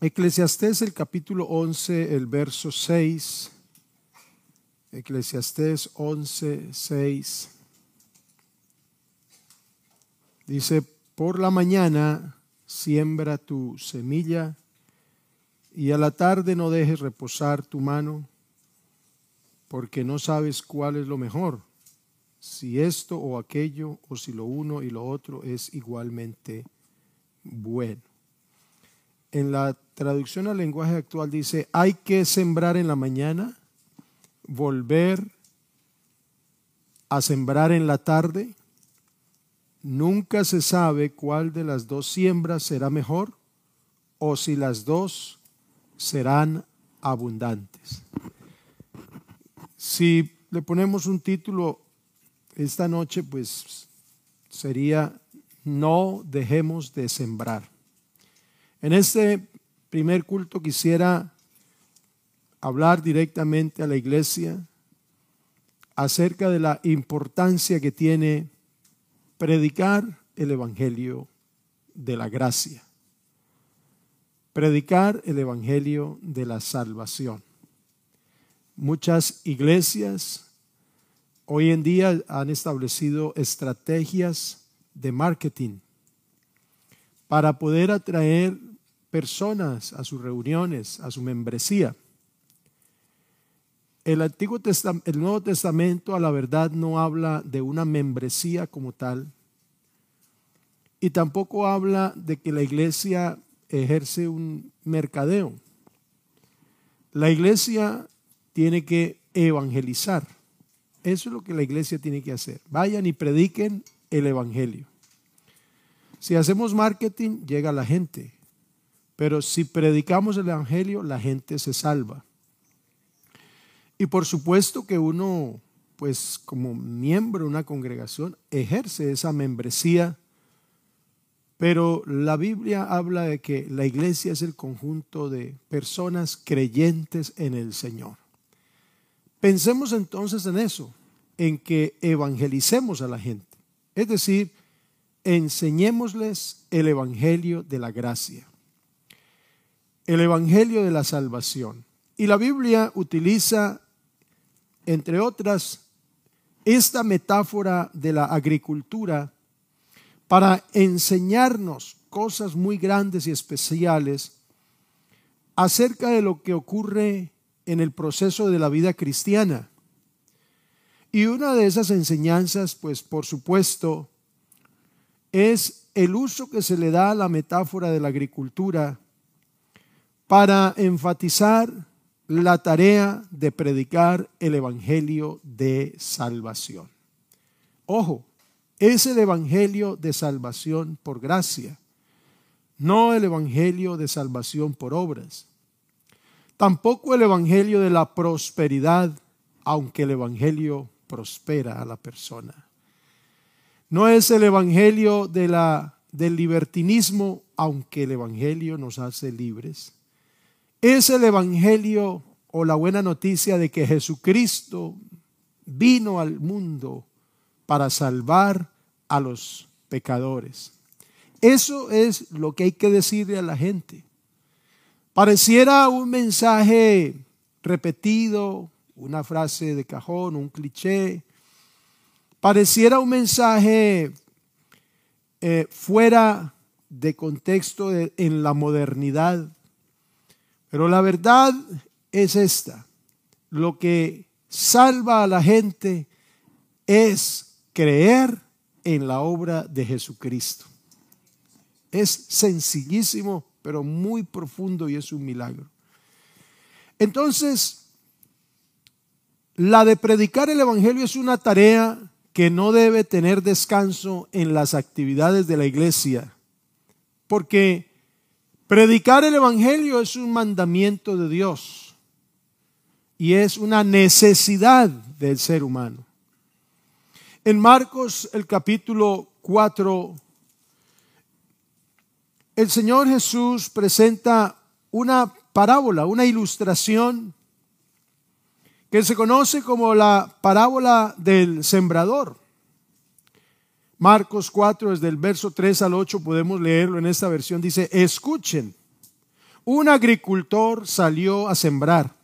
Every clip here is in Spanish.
Eclesiastés el capítulo 11, el verso 6. Eclesiastés 11, 6. Dice, por la mañana siembra tu semilla y a la tarde no dejes reposar tu mano, porque no sabes cuál es lo mejor, si esto o aquello, o si lo uno y lo otro es igualmente bueno. En la traducción al lenguaje actual dice, hay que sembrar en la mañana, volver a sembrar en la tarde. Nunca se sabe cuál de las dos siembras será mejor o si las dos serán abundantes. Si le ponemos un título esta noche, pues sería no dejemos de sembrar. En este primer culto quisiera hablar directamente a la iglesia acerca de la importancia que tiene predicar el Evangelio de la gracia, predicar el Evangelio de la salvación. Muchas iglesias hoy en día han establecido estrategias de marketing para poder atraer personas a sus reuniones, a su membresía. El, Antiguo el Nuevo Testamento a la verdad no habla de una membresía como tal y tampoco habla de que la iglesia ejerce un mercadeo. La iglesia tiene que evangelizar. Eso es lo que la iglesia tiene que hacer. Vayan y prediquen el evangelio. Si hacemos marketing, llega la gente. Pero si predicamos el Evangelio, la gente se salva. Y por supuesto que uno, pues como miembro de una congregación, ejerce esa membresía. Pero la Biblia habla de que la iglesia es el conjunto de personas creyentes en el Señor. Pensemos entonces en eso, en que evangelicemos a la gente. Es decir, enseñémosles el Evangelio de la gracia el Evangelio de la Salvación. Y la Biblia utiliza, entre otras, esta metáfora de la agricultura para enseñarnos cosas muy grandes y especiales acerca de lo que ocurre en el proceso de la vida cristiana. Y una de esas enseñanzas, pues por supuesto, es el uso que se le da a la metáfora de la agricultura para enfatizar la tarea de predicar el Evangelio de salvación. Ojo, es el Evangelio de salvación por gracia, no el Evangelio de salvación por obras. Tampoco el Evangelio de la prosperidad, aunque el Evangelio prospera a la persona. No es el Evangelio del libertinismo, aunque el Evangelio nos hace libres es el Evangelio o la buena noticia de que Jesucristo vino al mundo para salvar a los pecadores. Eso es lo que hay que decirle a la gente. Pareciera un mensaje repetido, una frase de cajón, un cliché. Pareciera un mensaje eh, fuera de contexto en la modernidad. Pero la verdad es esta. Lo que salva a la gente es creer en la obra de Jesucristo. Es sencillísimo, pero muy profundo y es un milagro. Entonces, la de predicar el Evangelio es una tarea que no debe tener descanso en las actividades de la iglesia, porque Predicar el Evangelio es un mandamiento de Dios y es una necesidad del ser humano. En Marcos el capítulo 4, el Señor Jesús presenta una parábola, una ilustración que se conoce como la parábola del sembrador. Marcos 4, desde el verso 3 al 8 podemos leerlo en esta versión. Dice, escuchen, un agricultor salió a sembrar.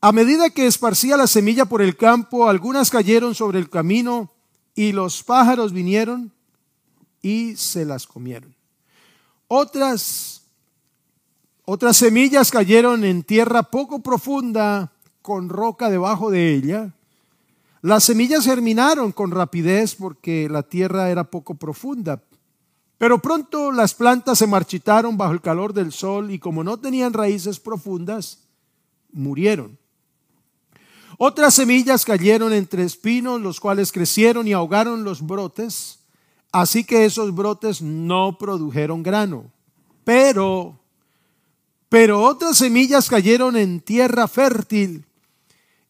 A medida que esparcía la semilla por el campo, algunas cayeron sobre el camino y los pájaros vinieron y se las comieron. Otras, otras semillas cayeron en tierra poco profunda con roca debajo de ella. Las semillas germinaron con rapidez porque la tierra era poco profunda. Pero pronto las plantas se marchitaron bajo el calor del sol y como no tenían raíces profundas, murieron. Otras semillas cayeron entre espinos, los cuales crecieron y ahogaron los brotes, así que esos brotes no produjeron grano. Pero, pero otras semillas cayeron en tierra fértil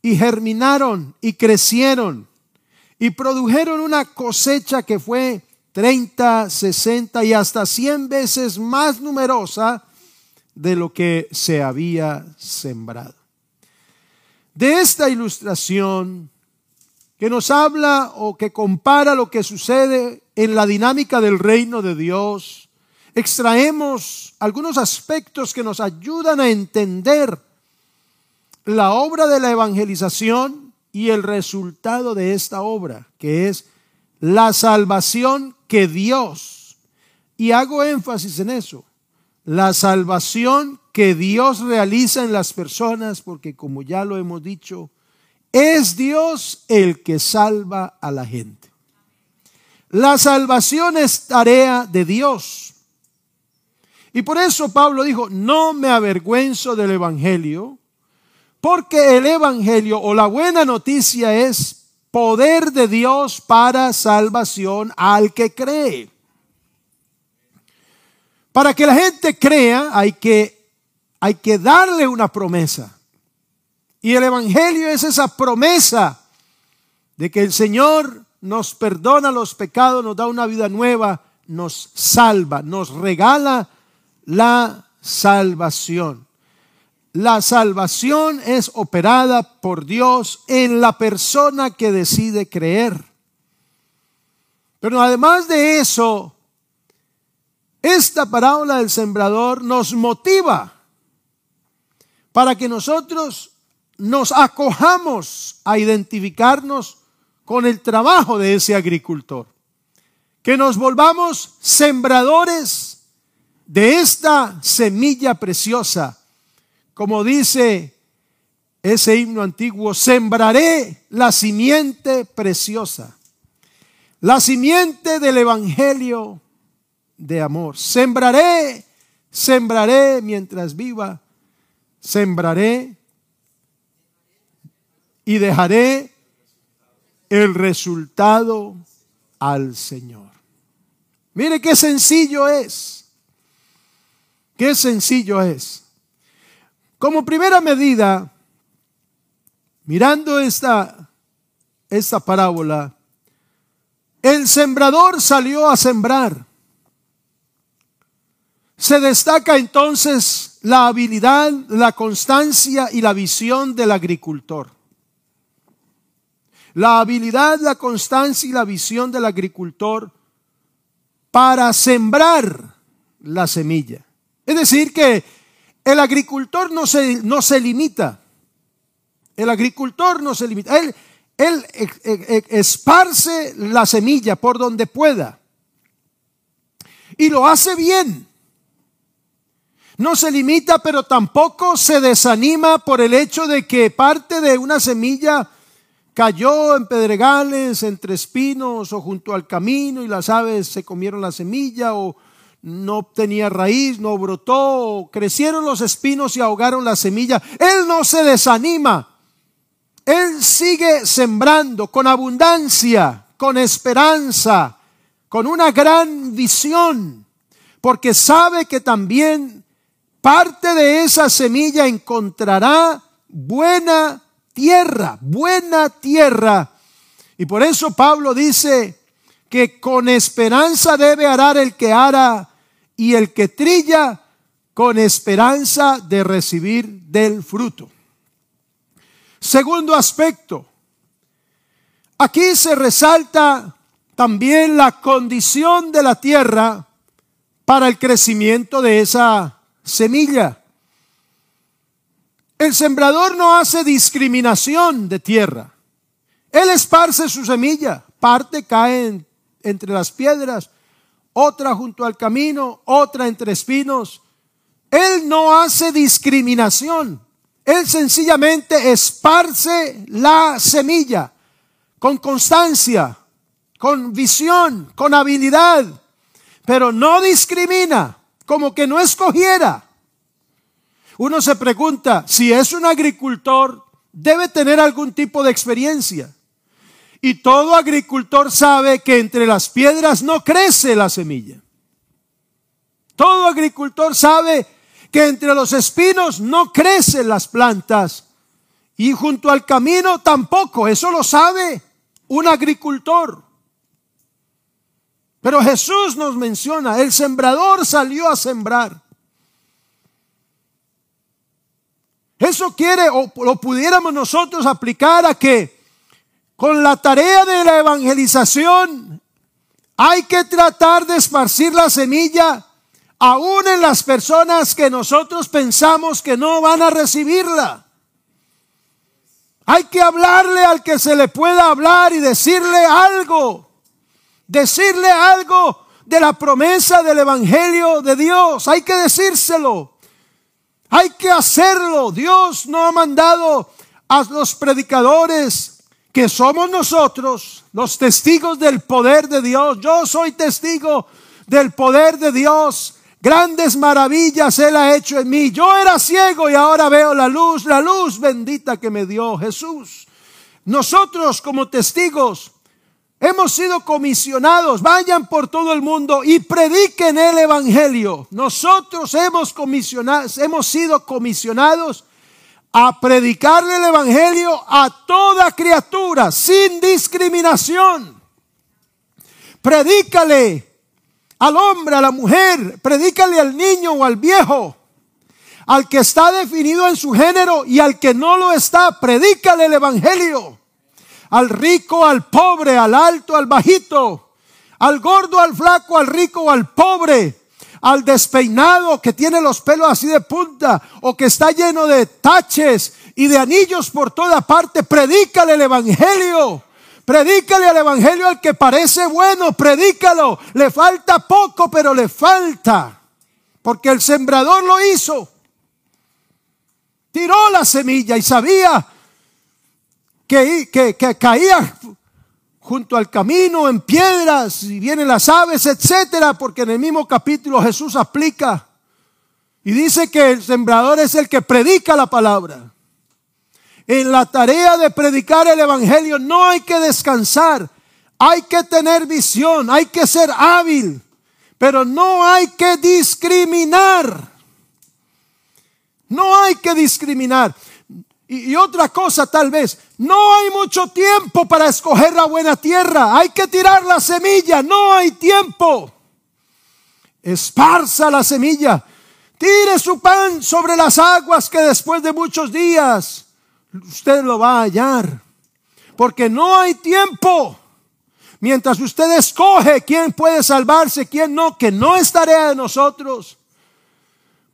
y germinaron y crecieron y produjeron una cosecha que fue 30, 60 y hasta 100 veces más numerosa de lo que se había sembrado. De esta ilustración que nos habla o que compara lo que sucede en la dinámica del reino de Dios, extraemos algunos aspectos que nos ayudan a entender la obra de la evangelización y el resultado de esta obra, que es la salvación que Dios, y hago énfasis en eso, la salvación que Dios realiza en las personas, porque como ya lo hemos dicho, es Dios el que salva a la gente. La salvación es tarea de Dios. Y por eso Pablo dijo, no me avergüenzo del Evangelio, porque el Evangelio o la buena noticia es poder de Dios para salvación al que cree. Para que la gente crea hay que, hay que darle una promesa. Y el Evangelio es esa promesa de que el Señor nos perdona los pecados, nos da una vida nueva, nos salva, nos regala la salvación. La salvación es operada por Dios en la persona que decide creer. Pero además de eso, esta parábola del sembrador nos motiva para que nosotros nos acojamos a identificarnos con el trabajo de ese agricultor. Que nos volvamos sembradores de esta semilla preciosa. Como dice ese himno antiguo, sembraré la simiente preciosa. La simiente del Evangelio de amor. Sembraré, sembraré mientras viva, sembraré y dejaré el resultado al Señor. Mire qué sencillo es. Qué sencillo es. Como primera medida, mirando esta, esta parábola, el sembrador salió a sembrar. Se destaca entonces la habilidad, la constancia y la visión del agricultor. La habilidad, la constancia y la visión del agricultor para sembrar la semilla. Es decir, que el agricultor no se, no se limita. El agricultor no se limita. Él, él esparce la semilla por donde pueda. Y lo hace bien no se limita, pero tampoco se desanima por el hecho de que parte de una semilla cayó en pedregales, entre espinos o junto al camino y las aves se comieron la semilla o no tenía raíz, no brotó, crecieron los espinos y ahogaron la semilla. Él no se desanima. Él sigue sembrando con abundancia, con esperanza, con una gran visión, porque sabe que también parte de esa semilla encontrará buena tierra, buena tierra. Y por eso Pablo dice que con esperanza debe arar el que ara y el que trilla con esperanza de recibir del fruto. Segundo aspecto, aquí se resalta también la condición de la tierra para el crecimiento de esa semilla. El sembrador no hace discriminación de tierra. Él esparce su semilla, parte cae entre las piedras, otra junto al camino, otra entre espinos. Él no hace discriminación. Él sencillamente esparce la semilla con constancia, con visión, con habilidad, pero no discrimina, como que no escogiera. Uno se pregunta, si es un agricultor, debe tener algún tipo de experiencia. Y todo agricultor sabe que entre las piedras no crece la semilla. Todo agricultor sabe que entre los espinos no crecen las plantas. Y junto al camino tampoco. Eso lo sabe un agricultor. Pero Jesús nos menciona, el sembrador salió a sembrar. Eso quiere o lo pudiéramos nosotros aplicar a que con la tarea de la evangelización hay que tratar de esparcir la semilla aún en las personas que nosotros pensamos que no van a recibirla. Hay que hablarle al que se le pueda hablar y decirle algo. Decirle algo de la promesa del Evangelio de Dios. Hay que decírselo. Hay que hacerlo. Dios no ha mandado a los predicadores que somos nosotros los testigos del poder de Dios. Yo soy testigo del poder de Dios. Grandes maravillas Él ha hecho en mí. Yo era ciego y ahora veo la luz, la luz bendita que me dio Jesús. Nosotros como testigos hemos sido comisionados. Vayan por todo el mundo y prediquen el Evangelio. Nosotros hemos, comisionado, hemos sido comisionados a predicarle el Evangelio a toda criatura, sin discriminación. Predícale al hombre, a la mujer, predícale al niño o al viejo, al que está definido en su género y al que no lo está, predícale el Evangelio. Al rico, al pobre, al alto, al bajito, al gordo, al flaco, al rico, al pobre al despeinado que tiene los pelos así de punta o que está lleno de taches y de anillos por toda parte, predícale el Evangelio. Predícale el Evangelio al que parece bueno, predícalo. Le falta poco, pero le falta. Porque el sembrador lo hizo. Tiró la semilla y sabía que, que, que caía junto al camino, en piedras, y vienen las aves, etcétera, porque en el mismo capítulo Jesús aplica y dice que el sembrador es el que predica la palabra. En la tarea de predicar el evangelio no hay que descansar, hay que tener visión, hay que ser hábil, pero no hay que discriminar. No hay que discriminar. Y, otra cosa tal vez, no hay mucho tiempo para escoger la buena tierra. Hay que tirar la semilla, no hay tiempo. Esparza la semilla. Tire su pan sobre las aguas que después de muchos días usted lo va a hallar. Porque no hay tiempo. Mientras usted escoge quién puede salvarse, quién no, que no es tarea de nosotros.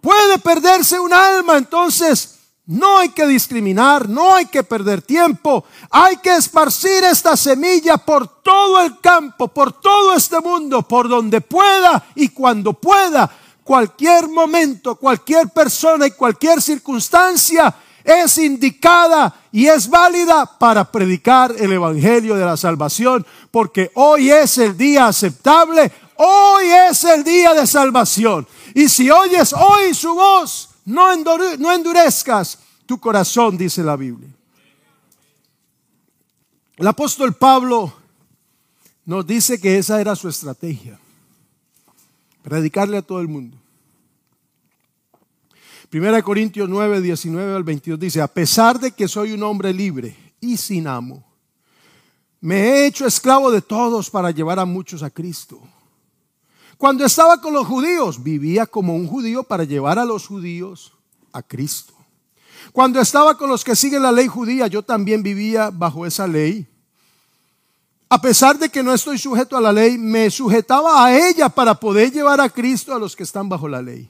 Puede perderse un alma, entonces no hay que discriminar, no hay que perder tiempo. Hay que esparcir esta semilla por todo el campo, por todo este mundo, por donde pueda y cuando pueda. Cualquier momento, cualquier persona y cualquier circunstancia es indicada y es válida para predicar el Evangelio de la salvación, porque hoy es el día aceptable, hoy es el día de salvación. Y si oyes hoy su voz, no, endurezcas tu corazón, dice la Biblia. El apóstol Pablo nos dice que esa era su estrategia, predicarle a todo el mundo. Primera Corintios 9, 19 al 22 dice, a pesar de que soy un hombre libre y sin amo, me he hecho esclavo de todos para llevar a muchos a Cristo. Cuando estaba con los judíos, vivía como un judío para llevar a los judíos a Cristo. Cuando estaba con los que siguen la ley judía, yo también vivía bajo esa ley. A pesar de que no estoy sujeto a la ley, me sujetaba a ella para poder llevar a Cristo a los que están bajo la ley.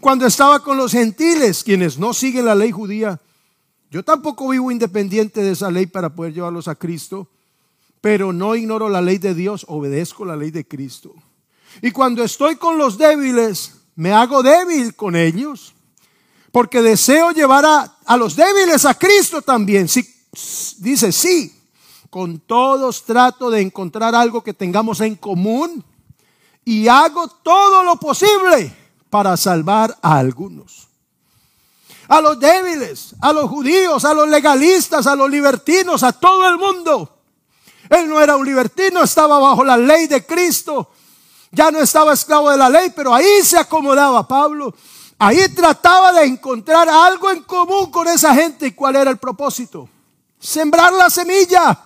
Cuando estaba con los gentiles, quienes no siguen la ley judía, yo tampoco vivo independiente de esa ley para poder llevarlos a Cristo, pero no ignoro la ley de Dios, obedezco la ley de Cristo. Y cuando estoy con los débiles, me hago débil con ellos, porque deseo llevar a, los débiles a Cristo también. Si, dice, sí, con todos trato de encontrar algo que tengamos en común y hago todo lo posible para salvar a algunos a los débiles, a los judíos, a los legalistas, a los libertinos, a todo el mundo. Él no era un libertino, estaba bajo la ley de Cristo. Ya no estaba esclavo de la ley, pero ahí se acomodaba Pablo. Ahí trataba de encontrar algo en común con esa gente. ¿Y cuál era el propósito? Sembrar la semilla.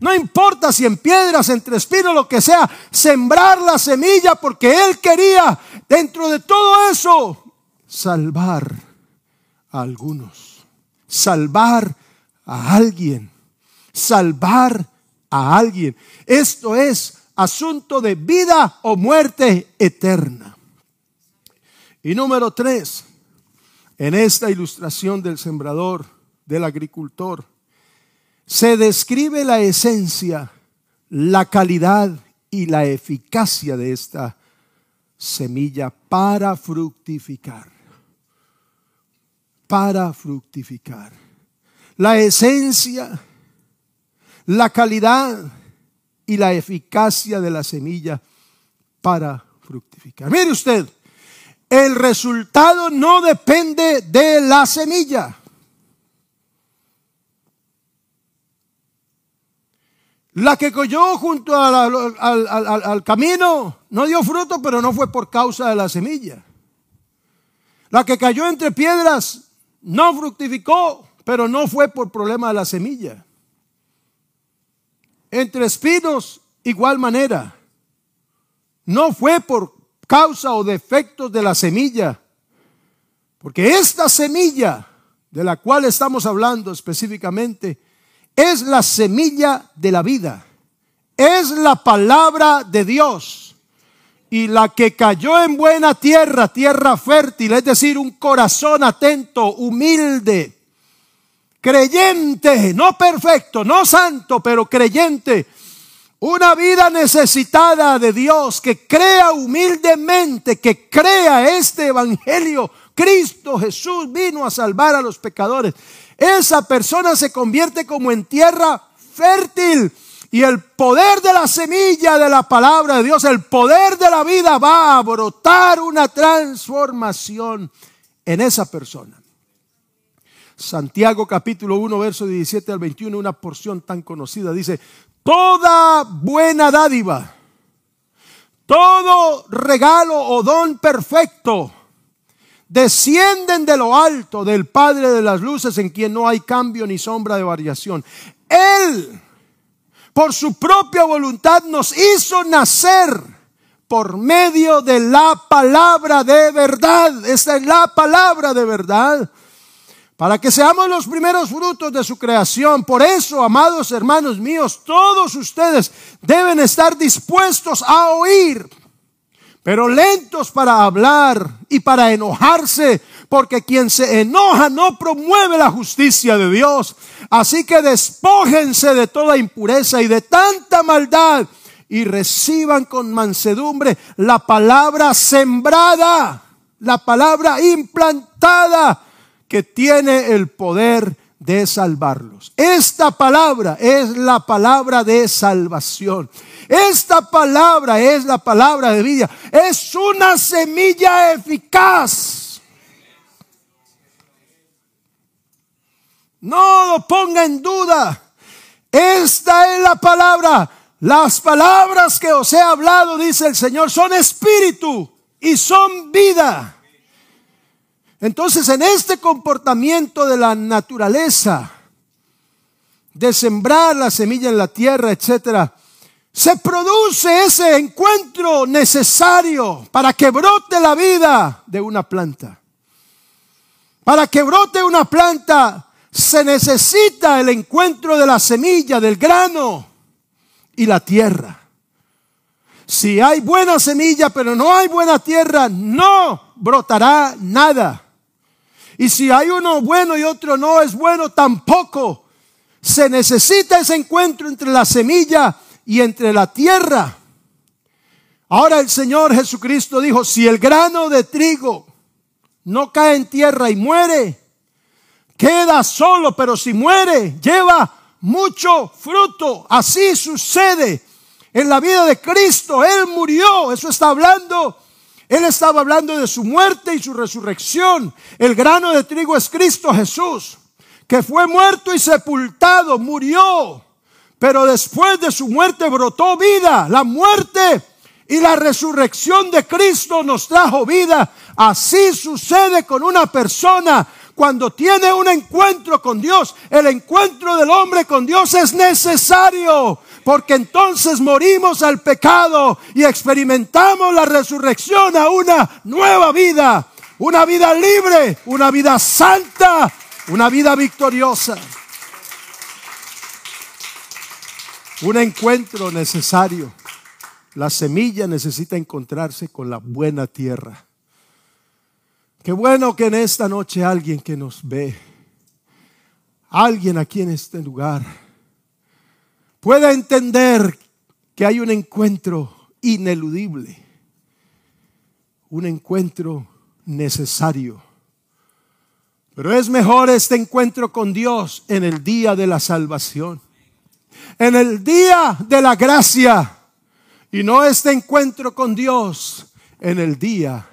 No importa si en piedras, entre espinos, lo que sea, sembrar la semilla porque él quería, dentro de todo eso, salvar a algunos, salvar a alguien, salvar a alguien. Esto es asunto de vida o muerte eterna. Y número tres, en esta ilustración del sembrador, del agricultor, se describe la esencia, la calidad y la eficacia de esta semilla para fructificar para fructificar. La esencia, la calidad y la eficacia de la semilla para fructificar. Mire usted, el resultado no depende de la semilla. La que cayó junto al, camino no dio fruto, pero no fue por causa de la semilla. La que cayó entre piedras no fructificó, pero no fue por problema de la semilla. Entre espinos, igual manera. No fue por causa o defectos de la semilla. Porque esta semilla de la cual estamos hablando específicamente es la semilla de la vida. Es la palabra de Dios y la que cayó en buena tierra, tierra fértil, es decir, un corazón atento, humilde, creyente, no perfecto, no santo, pero creyente, una vida necesitada de Dios, que crea humildemente, que crea este evangelio. Cristo Jesús vino a salvar a los pecadores. Esa persona se convierte como en tierra fértil y el poder de la semilla de la palabra de Dios, el poder de la vida va a brotar una transformación en esa persona. Santiago capítulo 1, verso 17 al 21, una porción tan conocida, dice, toda buena dádiva, todo regalo o don perfecto, descienden de lo alto del Padre de las Luces en quien no hay cambio ni sombra de variación. Él por su propia voluntad nos hizo nacer por medio de la palabra de verdad. Esta es la palabra de verdad. Para que seamos los primeros frutos de su creación. Por eso, amados hermanos míos, todos ustedes deben estar dispuestos a oír, pero lentos para hablar y para enojarse, porque quien se enoja no promueve la justicia de Dios. Así que despójense de toda impureza y de tanta maldad y reciban con mansedumbre la palabra sembrada, la palabra implantada que tiene el poder de salvarlos. Esta palabra es la palabra de salvación. Esta palabra es la palabra de vida. Es una semilla eficaz No lo ponga en duda. Esta es la palabra. Las palabras que os he hablado, dice el Señor, son espíritu y son vida. Entonces, en este comportamiento de la naturaleza, de sembrar la semilla en la tierra, etcétera, se produce ese encuentro necesario para que brote la vida de una planta. Para que brote una planta se necesita el encuentro de la semilla, del grano y la tierra. Si hay buena semilla, pero no hay buena tierra, no brotará nada. Y si hay uno bueno y otro no es bueno, tampoco. Se necesita ese encuentro entre la semilla y entre la tierra. Ahora el Señor Jesucristo dijo, si el grano de trigo no cae en tierra y muere, queda solo, pero si muere, lleva mucho fruto. Así sucede en la vida de Cristo. Él murió, eso está hablando. Él estaba hablando de su muerte y su resurrección. El grano de trigo es Cristo Jesús, que fue muerto y sepultado, murió. Pero después de su muerte brotó vida. La muerte y la resurrección de Cristo nos trajo vida. Así sucede con una persona cuando tiene un encuentro con Dios. El encuentro del hombre con Dios es necesario porque entonces morimos al pecado y experimentamos la resurrección a una nueva vida, una vida libre, una vida santa, una vida victoriosa. Un encuentro necesario. La semilla necesita encontrarse con la buena tierra. Qué bueno que en esta noche alguien que nos ve, alguien aquí en este lugar, pueda entender que hay un encuentro ineludible, un encuentro necesario. Pero es mejor este encuentro con Dios en el día de la salvación, en el día de la gracia, y no este encuentro con Dios en el día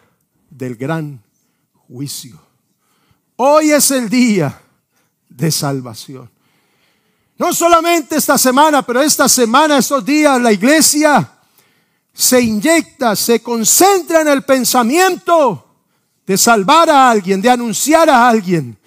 del gran juicio. Hoy es el día de salvación. No solamente esta semana, pero esta semana, estos días, la iglesia se inyecta, se concentra en el pensamiento de salvar a alguien, de anunciar a alguien,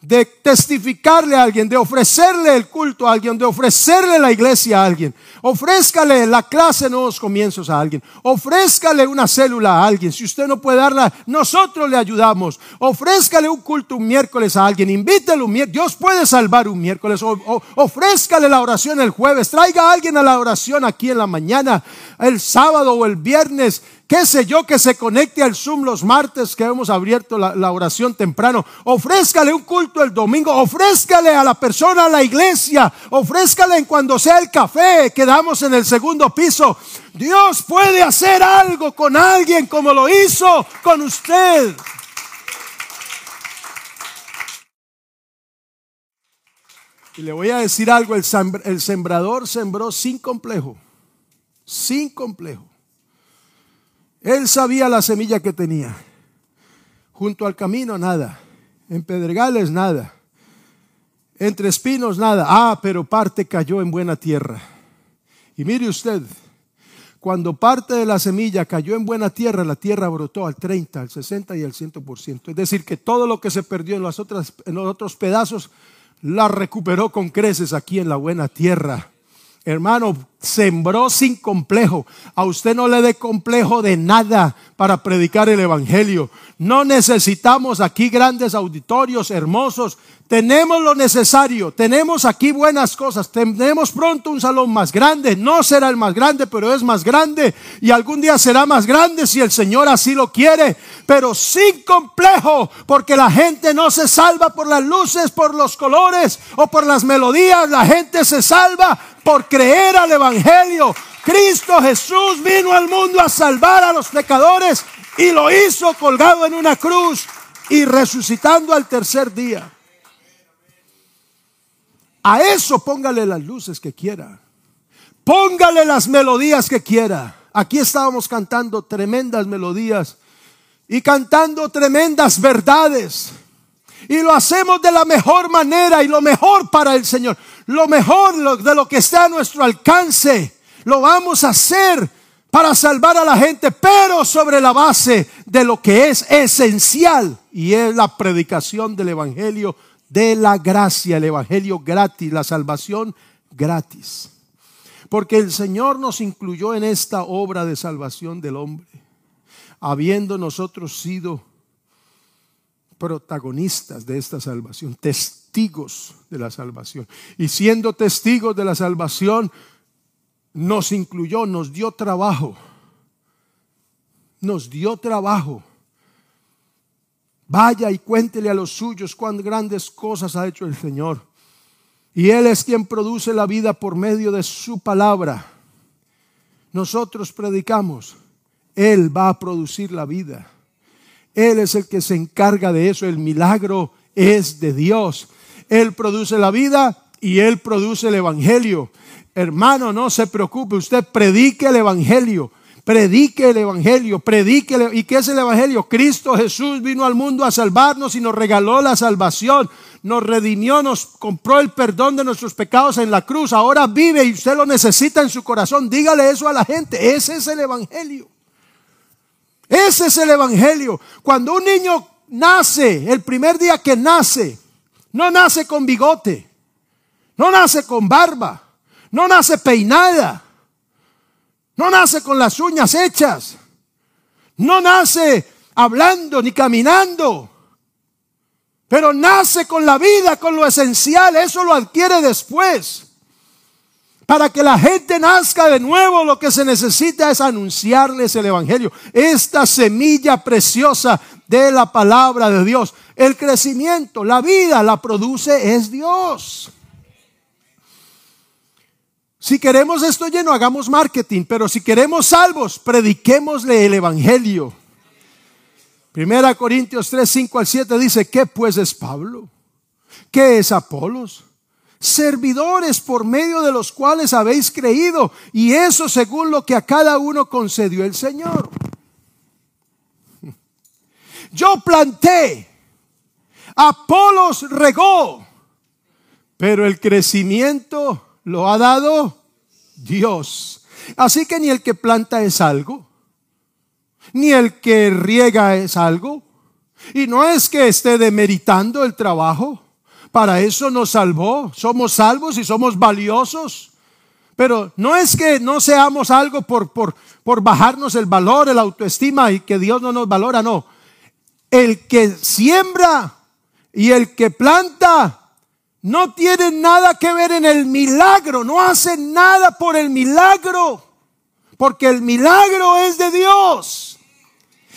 de testificarle a alguien, de ofrecerle el culto a alguien, de ofrecerle la iglesia a alguien. Ofrézcale la clase nuevos comienzos a alguien. Ofrézcale una célula a alguien. Si usted no puede darla, nosotros le ayudamos. Ofrézcale un culto un miércoles a alguien. Invítelo un miércoles. Dios puede salvar un miércoles. O, ofrézcale la oración el jueves. Traiga a alguien a la oración aquí en la mañana, el sábado o el viernes qué sé yo, que se conecte al Zoom los martes que hemos abierto la, oración temprano. Ofrézcale un culto el domingo, ofrézcale a la persona, a la iglesia, ofrézcale en cuando sea el café, quedamos en el segundo piso. Dios puede hacer algo con alguien como lo hizo con usted. Y le voy a decir algo, el sembrador sembró sin complejo, sin complejo. Él sabía la semilla que tenía. Junto al camino nada. En pedregales nada. Entre espinos nada. Ah, pero parte cayó en buena tierra. Y mire usted, cuando parte de la semilla cayó en buena tierra, la tierra brotó al 30, al 60 y al 100%. Es decir, que todo lo que se perdió en, las otras, en los otros pedazos, la recuperó con creces aquí en la buena tierra. Hermano, sembró sin complejo. A usted no le dé complejo de nada para predicar el Evangelio. No necesitamos aquí grandes auditorios hermosos. Tenemos lo necesario. Tenemos aquí buenas cosas. Tenemos pronto un salón más grande. No será el más grande, pero es más grande. Y algún día será más grande si el Señor así lo quiere. Pero sin complejo, porque la gente no se salva por las luces, por los colores o por las melodías. La gente se salva por creer al Evangelio. Cristo Jesús vino al mundo a salvar a los pecadores y lo hizo colgado en una cruz y resucitando al tercer día. A eso póngale las luces que quiera. Póngale las melodías que quiera. Aquí estábamos cantando tremendas melodías y cantando tremendas verdades. Y lo hacemos de la mejor manera y lo mejor para el Señor. Lo mejor de lo que está a nuestro alcance. Lo vamos a hacer para salvar a la gente, pero sobre la base de lo que es esencial y es la predicación del Evangelio de la gracia, el Evangelio gratis, la salvación gratis. Porque el Señor nos incluyó en esta obra de salvación del hombre, habiendo nosotros sido protagonistas de esta salvación, testigos de la salvación. Y siendo testigos de la salvación, nos incluyó, nos dio trabajo nos dio trabajo. Vaya y cuéntele a los suyos cuán grandes cosas ha hecho el Señor. Y Él es quien produce la vida por medio de su palabra. Nosotros predicamos, Él va a producir la vida. Él es el que se encarga de eso. El milagro es de Dios. Él produce la vida y Él produce el Evangelio. Hermano, no se preocupe, usted predique el Evangelio. Predique el Evangelio, predique. ¿Y qué es el Evangelio? Cristo Jesús vino al mundo a salvarnos y nos regaló la salvación. Nos redimió, nos compró el perdón de nuestros pecados en la cruz. Ahora vive y usted lo necesita en su corazón. Dígale eso a la gente. Ese es el Evangelio. Ese es el Evangelio. Cuando un niño nace, el primer día que nace, no nace con bigote, no nace con barba, no nace peinada, no nace con las uñas hechas, no nace hablando ni caminando, pero nace con la vida, con lo esencial, eso lo adquiere después. Para que la gente nazca de nuevo, lo que se necesita es anunciarles el Evangelio. Esta semilla preciosa de la palabra de Dios. El crecimiento, la vida, la produce es Dios. Si queremos esto lleno, hagamos marketing, pero si queremos salvos, prediquémosle el Evangelio. Primera Corintios 3, 5 al 7 dice, ¿qué pues es Pablo? ¿Qué es Apolos? Servidores por medio de los cuales habéis creído, y eso según lo que a cada uno concedió el Señor. Yo planté, Apolos regó, pero el crecimiento lo ha dado Dios. Así que ni el que planta es algo, ni el que riega es algo, y no es que esté demeritando el trabajo para eso nos salvó. Somos salvos y somos valiosos. Pero no es que no seamos algo por, por, por bajarnos el valor, el autoestima y que Dios no nos valora, no. El que siembra y el que planta no tiene nada que ver en el milagro, no hace nada por el milagro, porque el milagro es de Dios.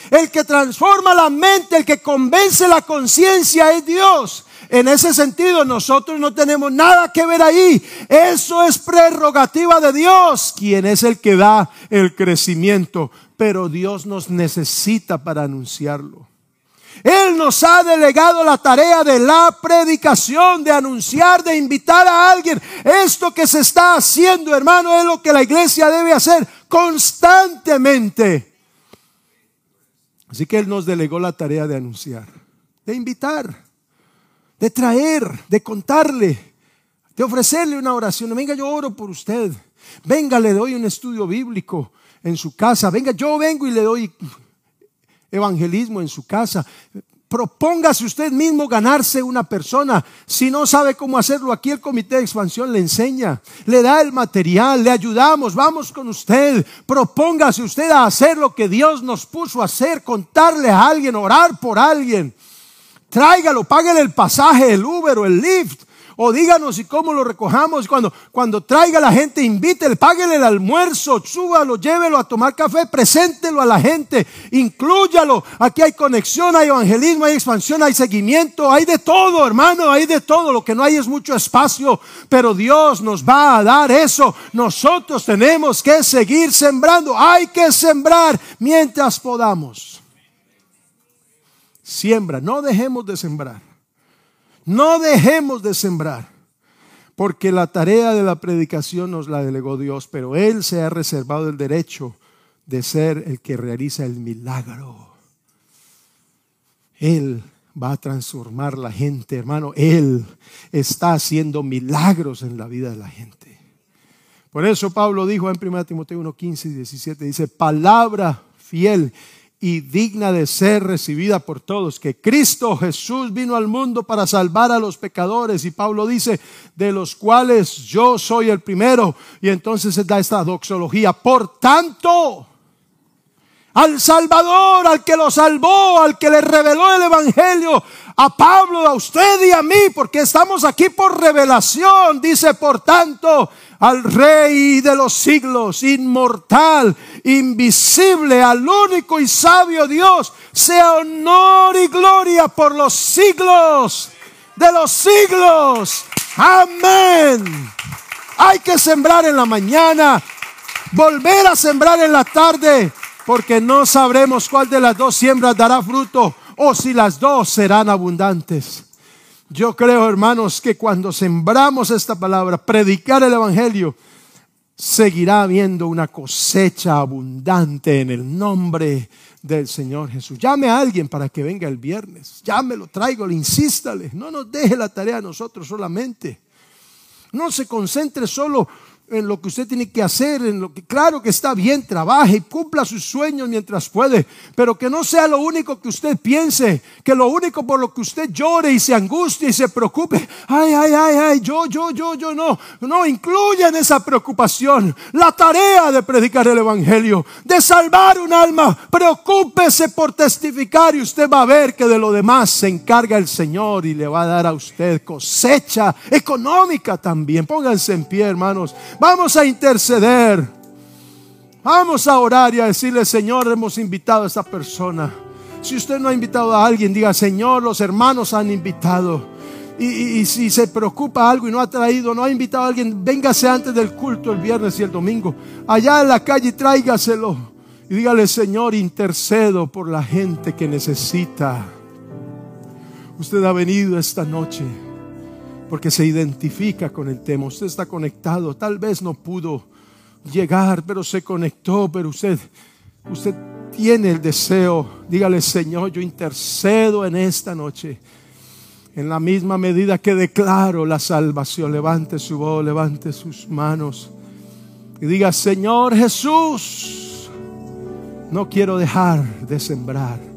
El que transforma la mente, el que convence la conciencia es Dios. En ese sentido, nosotros no tenemos nada que ver ahí. Eso es prerrogativa de Dios, quien es el que da el crecimiento. Pero Dios nos necesita para anunciarlo. Él nos ha delegado la tarea de la predicación, de anunciar, de invitar a alguien. Esto que se está haciendo, hermano, es lo que la iglesia debe hacer constantemente. Así que Él nos delegó la tarea de anunciar, de invitar de traer, de contarle, de ofrecerle una oración. Venga, yo oro por usted. Venga, le doy un estudio bíblico en su casa. Venga, yo vengo y le doy evangelismo en su casa. Propóngase usted mismo ganarse una persona. Si no sabe cómo hacerlo, aquí el comité de expansión le enseña, le da el material, le ayudamos, vamos con usted. Propóngase usted a hacer lo que Dios nos puso a hacer, contarle a alguien, orar por alguien. Tráigalo, páguele el pasaje, el Uber o el Lyft. O díganos y cómo lo recojamos. Cuando, cuando traiga la gente, invítele, páguele el almuerzo, súbalo, llévelo a tomar café, preséntelo a la gente, inclúyalo. Aquí hay conexión, hay evangelismo, hay expansión, hay seguimiento, hay de todo, hermano, hay de todo. Lo que no hay es mucho espacio, pero Dios nos va a dar eso. Nosotros tenemos que seguir sembrando. Hay que sembrar mientras podamos. Siembra, no dejemos de sembrar. No dejemos de sembrar. Porque la tarea de la predicación nos la delegó Dios, pero Él se ha reservado el derecho de ser el que realiza el milagro. Él va a transformar la gente, hermano. Él está haciendo milagros en la vida de la gente. Por eso Pablo dijo en 1 Timoteo 1, 15 y 17, dice, palabra fiel y digna de ser recibida por todos, que Cristo Jesús vino al mundo para salvar a los pecadores, y Pablo dice, de los cuales yo soy el primero, y entonces se da esta doxología, por tanto, al Salvador, al que lo salvó, al que le reveló el Evangelio, a Pablo, a usted y a mí, porque estamos aquí por revelación. Dice, por tanto, al Rey de los siglos, inmortal, invisible, al único y sabio Dios, sea honor y gloria por los siglos de los siglos. Amén. Hay que sembrar en la mañana, volver a sembrar en la tarde, porque no sabremos cuál de las dos siembras dará fruto o si las dos serán abundantes. Yo creo, hermanos, que cuando sembramos esta palabra, predicar el Evangelio, seguirá habiendo una cosecha abundante en el nombre del Señor Jesús. Llame a alguien para que venga el viernes. Llámelo, tráigalo, insístale. No nos deje la tarea a nosotros solamente. No se concentre solo en lo que usted tiene que hacer, en lo que claro que está bien, trabaje y cumpla sus sueños mientras puede, pero que no sea lo único que usted piense, que lo único por lo que usted llore y se angustie y se preocupe, ay, ay, ay, ay, yo, yo, yo, yo, no, no incluya en esa preocupación la tarea de predicar el Evangelio, de salvar un alma, preocúpese por testificar y usted va a ver que de lo demás se encarga el Señor y le va a dar a usted cosecha económica también. Pónganse en pie, hermanos. Vamos a interceder. Vamos a orar y a decirle, Señor, hemos invitado a esta persona. Si usted no ha invitado a alguien, diga, Señor, los hermanos han invitado. Y, si se preocupa algo y no ha traído, no ha invitado a alguien, véngase antes del culto el viernes y el domingo. Allá en la calle, tráigaselo. Y dígale, Señor, intercedo por la gente que necesita. Usted ha venido esta noche porque se identifica con el tema. Usted está conectado, tal vez no pudo llegar, pero se conectó, pero usted, usted tiene el deseo. Dígale, Señor, yo intercedo en esta noche. En la misma medida que declaro la salvación, levante su voz, levante sus manos y diga, Señor Jesús, no quiero dejar de sembrar